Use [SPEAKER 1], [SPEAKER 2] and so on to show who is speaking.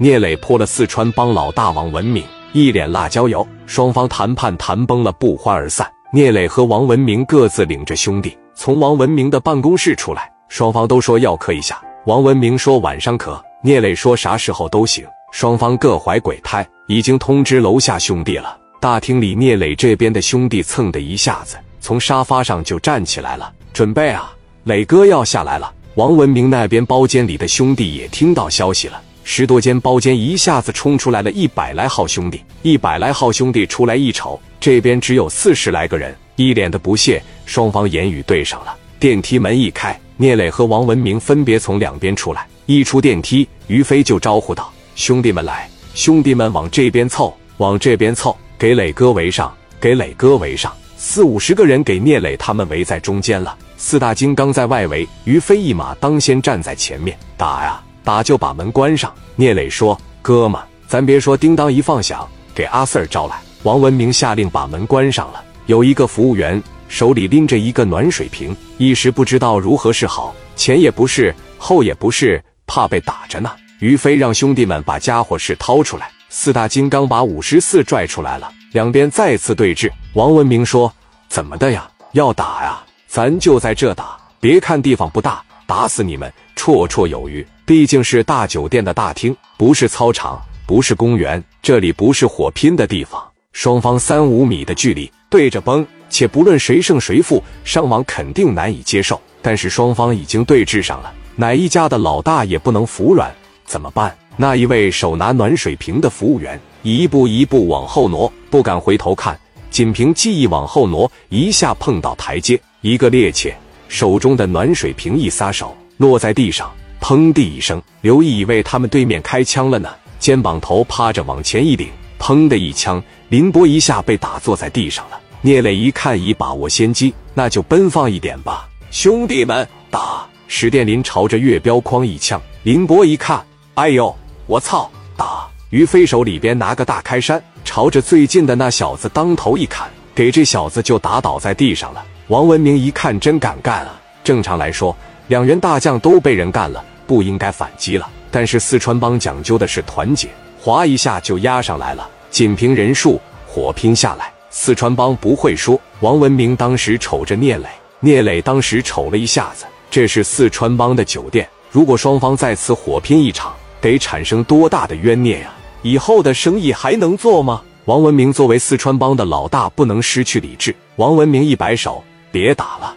[SPEAKER 1] 聂磊泼了四川帮老大王文明一脸辣椒油，双方谈判谈崩了，不欢而散。聂磊和王文明各自领着兄弟从王文明的办公室出来，双方都说要磕一下。王文明说晚上磕，聂磊说啥时候都行。双方各怀鬼胎，已经通知楼下兄弟了。大厅里，聂磊这边的兄弟蹭的一下子从沙发上就站起来了，准备啊，磊哥要下来了。王文明那边包间里的兄弟也听到消息了，十多间包间一下子冲出来了一百来号兄弟，一百来号兄弟出来一瞅，这边只有四十来个人，一脸的不屑。双方言语对上了，电梯门一开，聂磊和王文明分别从两边出来，一出电梯，于飞就招呼道。兄弟们来，兄弟们往这边凑，往这边凑，给磊哥围上，给磊哥围上。四五十个人给聂磊他们围在中间了。四大金刚在外围，于飞一马当先站在前面打呀打，就把门关上。聂磊说：“哥们，咱别说，叮当一放响，给阿 Sir 招来。”王文明下令把门关上了。有一个服务员手里拎着一个暖水瓶，一时不知道如何是好，前也不是，后也不是，怕被打着呢。于飞让兄弟们把家伙事掏出来，四大金刚把五十四拽出来了，两边再次对峙。王文明说：“怎么的呀？要打呀？咱就在这打。别看地方不大，打死你们绰绰有余。毕竟是大酒店的大厅，不是操场，不是公园，这里不是火拼的地方。双方三五米的距离对着崩，且不论谁胜谁负，伤亡肯定难以接受。但是双方已经对峙上了，哪一家的老大也不能服软。”怎么办？那一位手拿暖水瓶的服务员一步一步往后挪，不敢回头看，仅凭记忆往后挪，一下碰到台阶，一个趔趄，手中的暖水瓶一撒手，落在地上，砰地一声。刘毅以为他们对面开枪了呢，肩膀头趴着往前一顶，砰的一枪，林波一下被打坐在地上了。聂磊一看已把握先机，那就奔放一点吧，兄弟们打！史殿林朝着月标框一枪，林波一看。哎呦，我操！打！于飞手里边拿个大开山，朝着最近的那小子当头一砍，给这小子就打倒在地上了。王文明一看，真敢干啊！正常来说，两员大将都被人干了，不应该反击了。但是四川帮讲究的是团结，划一下就压上来了，仅凭人数火拼下来，四川帮不会输。王文明当时瞅着聂磊，聂磊当时瞅了一下子，这是四川帮的酒店，如果双方在此火拼一场。得产生多大的冤孽呀！以后的生意还能做吗？王文明作为四川帮的老大，不能失去理智。王文明一摆手：“别打了。”